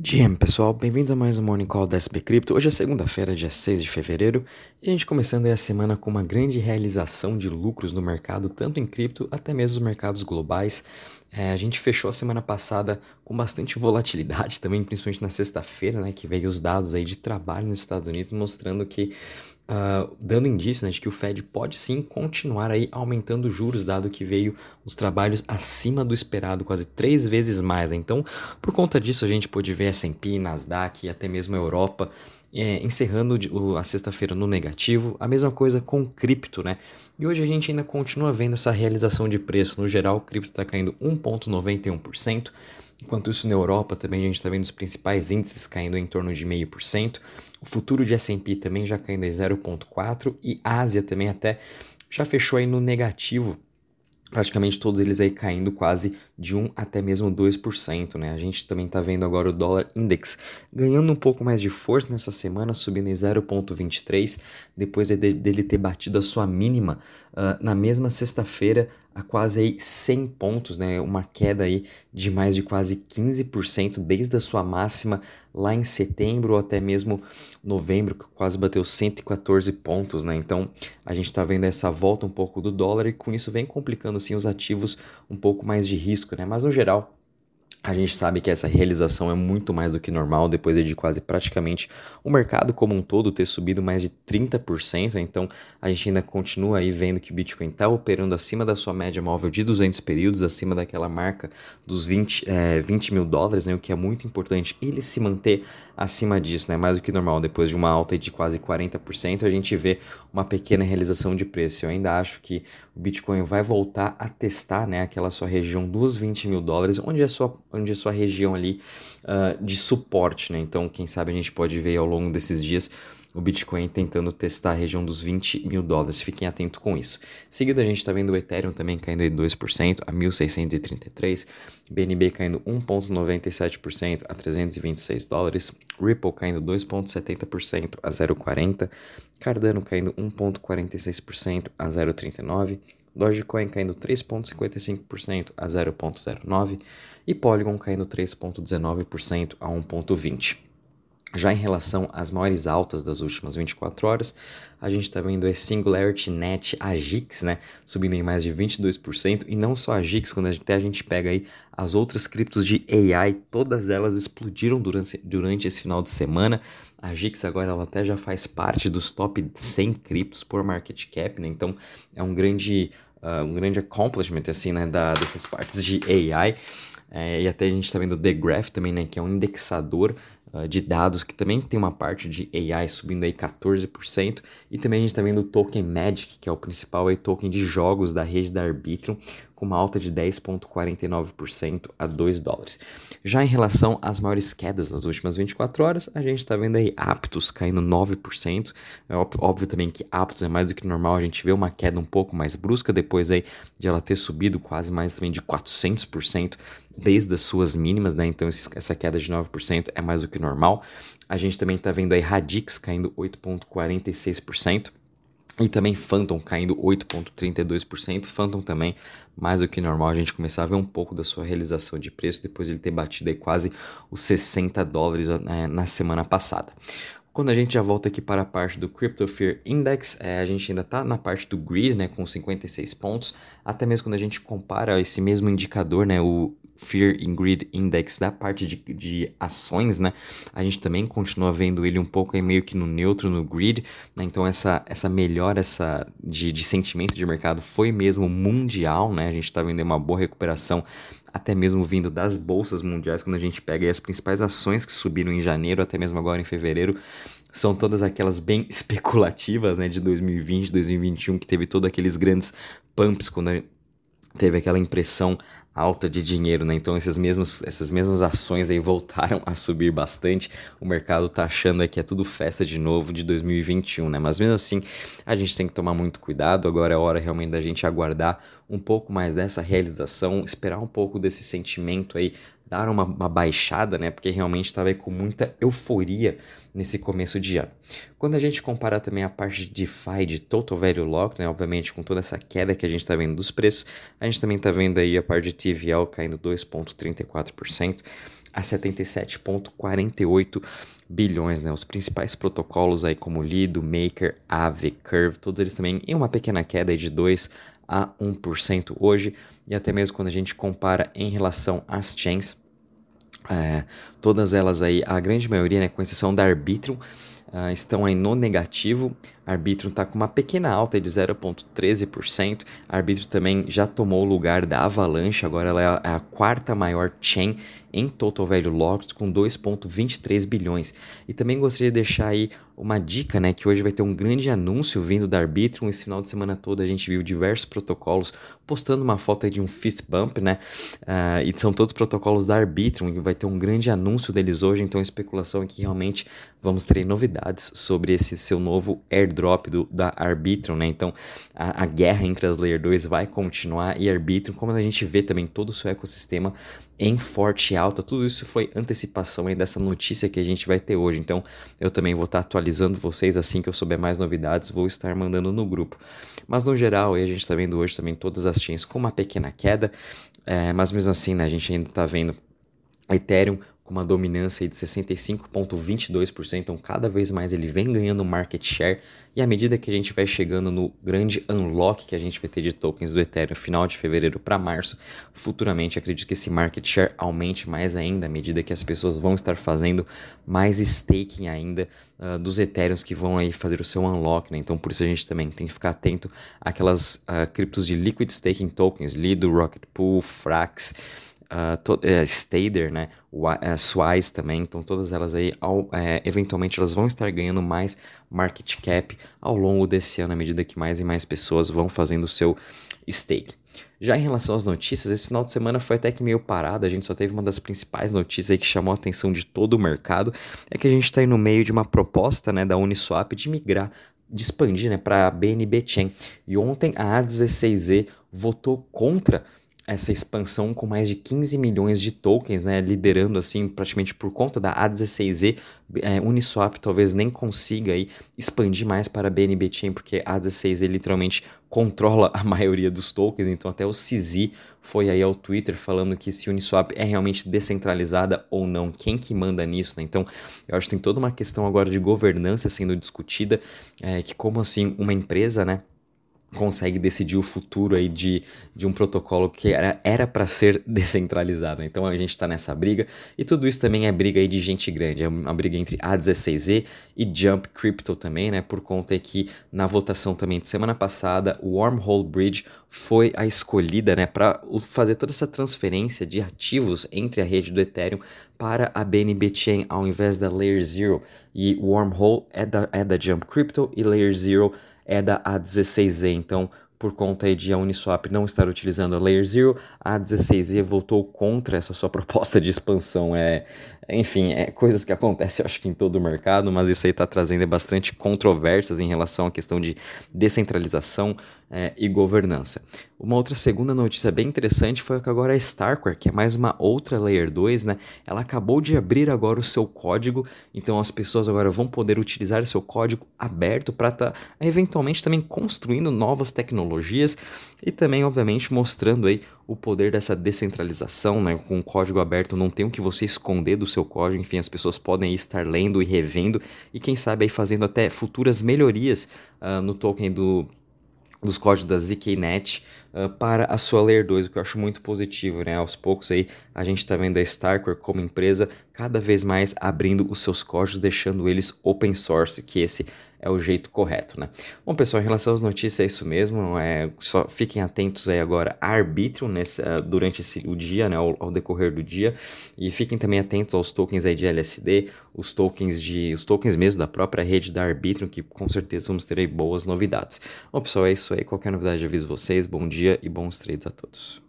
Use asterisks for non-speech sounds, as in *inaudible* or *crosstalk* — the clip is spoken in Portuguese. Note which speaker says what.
Speaker 1: GM, pessoal, bem-vindos a mais um Morning Call da SB Crypto. Hoje é segunda-feira, dia 6 de fevereiro, e a gente começando a semana com uma grande realização de lucros no mercado, tanto em cripto até mesmo os mercados globais. É, a gente fechou a semana passada com bastante volatilidade *laughs* também, principalmente na sexta-feira, né, que veio os dados aí de trabalho nos Estados Unidos mostrando que Uh, dando indício né, de que o Fed pode sim continuar aí aumentando juros, dado que veio os trabalhos acima do esperado, quase três vezes mais. Né? Então, por conta disso, a gente pôde ver S&P, Nasdaq e até mesmo a Europa é, encerrando a sexta-feira no negativo. A mesma coisa com cripto, né? E hoje a gente ainda continua vendo essa realização de preço. No geral, o cripto está caindo 1,91%. Enquanto isso, na Europa também a gente está vendo os principais índices caindo em torno de 0,5%. O futuro de S&P também já caindo em 0,4% e Ásia também até já fechou aí no negativo praticamente todos eles aí caindo quase de 1 até mesmo 2%, né? A gente também está vendo agora o dólar index ganhando um pouco mais de força nessa semana, subindo em 0,23, depois de, dele ter batido a sua mínima uh, na mesma sexta-feira a quase aí 100 pontos, né? Uma queda aí de mais de quase 15% desde a sua máxima lá em setembro ou até mesmo novembro, que quase bateu 114 pontos, né? Então a gente está vendo essa volta um pouco do dólar e com isso vem complicando sim os ativos um pouco mais de risco, né? Mas no geral a gente sabe que essa realização é muito mais do que normal depois de quase praticamente o mercado como um todo ter subido mais de 30%. Então a gente ainda continua aí vendo que o Bitcoin está operando acima da sua média móvel de 200 períodos, acima daquela marca dos 20, é, 20 mil dólares, né, o que é muito importante ele se manter acima disso, né, mais do que normal. Depois de uma alta de quase 40%, a gente vê uma pequena realização de preço. Eu ainda acho que o Bitcoin vai voltar a testar né, aquela sua região dos 20 mil dólares, onde é sua onde é sua região ali uh, de suporte, né? Então, quem sabe a gente pode ver ao longo desses dias o Bitcoin tentando testar a região dos 20 mil dólares. Fiquem atentos com isso. Seguido, a gente está vendo o Ethereum também caindo aí 2% a 1.633, BNB caindo 1,97% a 326 dólares, Ripple caindo 2,70% a 0,40, Cardano caindo 1,46% a 0,39, Dogecoin caindo 3,55% a 0,09% e Polygon caindo 3,19% a 1,20%. Já em relação às maiores altas das últimas 24 horas, a gente está vendo a Singularity Net, a GIX, né, subindo em mais de 22%, e não só a GIX, quando até a gente pega aí as outras criptos de AI, todas elas explodiram durante, durante esse final de semana. A GIX agora ela até já faz parte dos top 100 criptos por market cap, né, então é um grande, uh, um grande accomplishment, assim, né, da, dessas partes de AI. É, e até a gente está vendo o The Graph também, né, que é um indexador uh, de dados que também tem uma parte de AI subindo aí 14%. E também a gente está vendo o token Magic, que é o principal aí, token de jogos da rede da Arbitrum, com uma alta de 10,49% a 2 dólares. Já em relação às maiores quedas nas últimas 24 horas, a gente está vendo aí Aptos caindo 9%. É óbvio também que Aptos é mais do que normal, a gente vê uma queda um pouco mais brusca depois aí de ela ter subido quase mais também de 400% desde as suas mínimas, né? Então essa queda de 9% é mais do que normal. A gente também está vendo aí Radix caindo 8,46%. E também Phantom caindo 8,32%. Phantom também, mais do que normal, a gente começar a ver um pouco da sua realização de preço depois de ele ter batido aí quase os 60 dólares né, na semana passada. Quando a gente já volta aqui para a parte do Crypto Fear Index, é, a gente ainda está na parte do grid, né, com 56 pontos. Até mesmo quando a gente compara esse mesmo indicador, né, o Fear and Greed Index da parte de, de ações, né? A gente também continua vendo ele um pouco aí meio que no neutro, no grid, né? Então essa, essa melhora essa de, de sentimento de mercado foi mesmo mundial, né? A gente está vendo uma boa recuperação até mesmo vindo das bolsas mundiais, quando a gente pega as principais ações que subiram em janeiro, até mesmo agora em fevereiro, são todas aquelas bem *laughs* especulativas, né, de 2020, 2021, que teve todos aqueles grandes pumps quando teve aquela impressão alta de dinheiro, né? Então esses mesmos, essas mesmas ações aí voltaram a subir bastante. O mercado tá achando que é tudo festa de novo de 2021, né? Mas mesmo assim, a gente tem que tomar muito cuidado. Agora é hora realmente da gente aguardar um pouco mais dessa realização, esperar um pouco desse sentimento aí dar uma, uma baixada, né? Porque realmente estava com muita euforia nesse começo de ano. Quando a gente compara também a parte de DeFi, de Total Value Lock, né? Obviamente com toda essa queda que a gente está vendo dos preços, a gente também está vendo aí a parte de TVL caindo 2,34%. a 77,48 bilhões, né? Os principais protocolos aí como Lido, Maker, Aave, Curve, todos eles também em uma pequena queda de 2 a 1% hoje, e até mesmo quando a gente compara em relação às chains, é, todas elas aí, a grande maioria, né, com exceção da Arbitrum, uh, estão aí no negativo. Arbitrum está com uma pequena alta de 0,13%. Arbitrum também já tomou o lugar da Avalanche, agora ela é a quarta maior chain em total value locked com 2,23 bilhões. E também gostaria de deixar aí uma dica, né, que hoje vai ter um grande anúncio vindo da Arbitrum. Esse final de semana todo a gente viu diversos protocolos postando uma foto de um fist bump, né, uh, e são todos protocolos da Arbitrum e vai ter um grande anúncio deles hoje. Então a especulação é que realmente vamos ter novidades sobre esse seu novo airdrop do, da Arbitrum, né? Então a, a guerra entre as Layer 2 vai continuar e Arbitrum, como a gente vê também todo o seu ecossistema em forte alta, tudo isso foi antecipação aí dessa notícia que a gente vai ter hoje. Então eu também vou estar atualizando vocês assim que eu souber mais novidades, vou estar mandando no grupo. Mas no geral, a gente está vendo hoje também todas as chains com uma pequena queda, é, mas mesmo assim, né, a gente ainda está vendo Ethereum com uma dominância de 65,22%, então cada vez mais ele vem ganhando market share, e à medida que a gente vai chegando no grande unlock que a gente vai ter de tokens do Ethereum final de fevereiro para março, futuramente acredito que esse market share aumente mais ainda à medida que as pessoas vão estar fazendo mais staking ainda uh, dos Ethereums que vão aí fazer o seu unlock, né? Então por isso a gente também tem que ficar atento àquelas uh, criptos de liquid staking tokens, Lido, Rocket Pool, Frax, uh, uh, Stader, né, uh, Swise também, então todas elas aí, ao, é, eventualmente elas vão estar ganhando mais market cap ao longo desse ano, à medida que mais e mais pessoas vão fazendo o seu stake. Já em relação às notícias, esse final de semana foi até que meio parado, a gente só teve uma das principais notícias aí que chamou a atenção de todo o mercado, é que a gente está aí no meio de uma proposta né, da Uniswap de migrar de expandir né, para a BNB Chain. E ontem a A16Z votou contra essa expansão com mais de 15 milhões de tokens, né, liderando assim praticamente por conta da A16Z, é, Uniswap talvez nem consiga aí expandir mais para a BNB Chain, porque a A16Z literalmente controla a *laughs* maioria dos tokens, então até o CZ foi aí ao Twitter falando que se Uniswap é realmente descentralizada ou não, quem que manda nisso, né? Então, eu acho que tem toda uma questão agora de governança sendo discutida, é, que como assim uma empresa, né, consegue decidir o futuro aí de, de um protocolo que era para ser *laughs* descentralizado. Então a gente está nessa briga e tudo isso também é briga aí de gente grande, é uma briga entre A16Z e Jump Crypto também, né? Por conta que na votação também de semana passada o Wormhole Bridge foi a escolhida, né, para fazer toda essa transferência de ativos entre a rede do Ethereum para a BNB Chain ao invés da Layer Zero. E Wormhole é da, é da Jump Crypto e Layer Zero é da A16Z. Então, por conta de a Uniswap não estar utilizando a Layer Zero, a A16Z voltou contra essa sua *laughs* proposta de expansão. É, enfim, é coisas que acontecem, eu acho que em todo o mercado, mas isso aí está trazendo bastante controvérsias em relação à questão de descentralização é, e governança. Uma outra segunda notícia bem interessante foi que agora a Starkware, que é mais uma outra Layer 2, né? Ela acabou de abrir agora o seu código, então as pessoas agora vão poder utilizar o seu código aberto para estar tá, eventualmente também construindo novas tecnologias e também, obviamente, mostrando aí o poder dessa descentralização, né? Com o código aberto não tem o que você esconder do seu código, enfim, as pessoas podem estar lendo e revendo e quem sabe aí fazendo até futuras melhorias uh, no token do dos códigos da ZKNet uh, para a sua Layer 2, o que eu acho muito positivo, né? Aos poucos aí a gente está vendo a Starkware como empresa cada vez mais abrindo os seus códigos, deixando eles open source, que esse é o jeito correto, né? Bom, pessoal, em relação às notícias é isso mesmo, é, só fiquem atentos aí agora a arbítrio nesse, uh, durante esse, o dia, né, ao, ao, decorrer do dia, e fiquem também atentos aos tokens aí de LSD, os tokens de, os tokens mesmo da própria rede da arbítrio, que com certeza vamos ter aí boas novidades. Bom, pessoal, é isso aí, qualquer novidade aviso vocês, bom dia e bons trades a todos.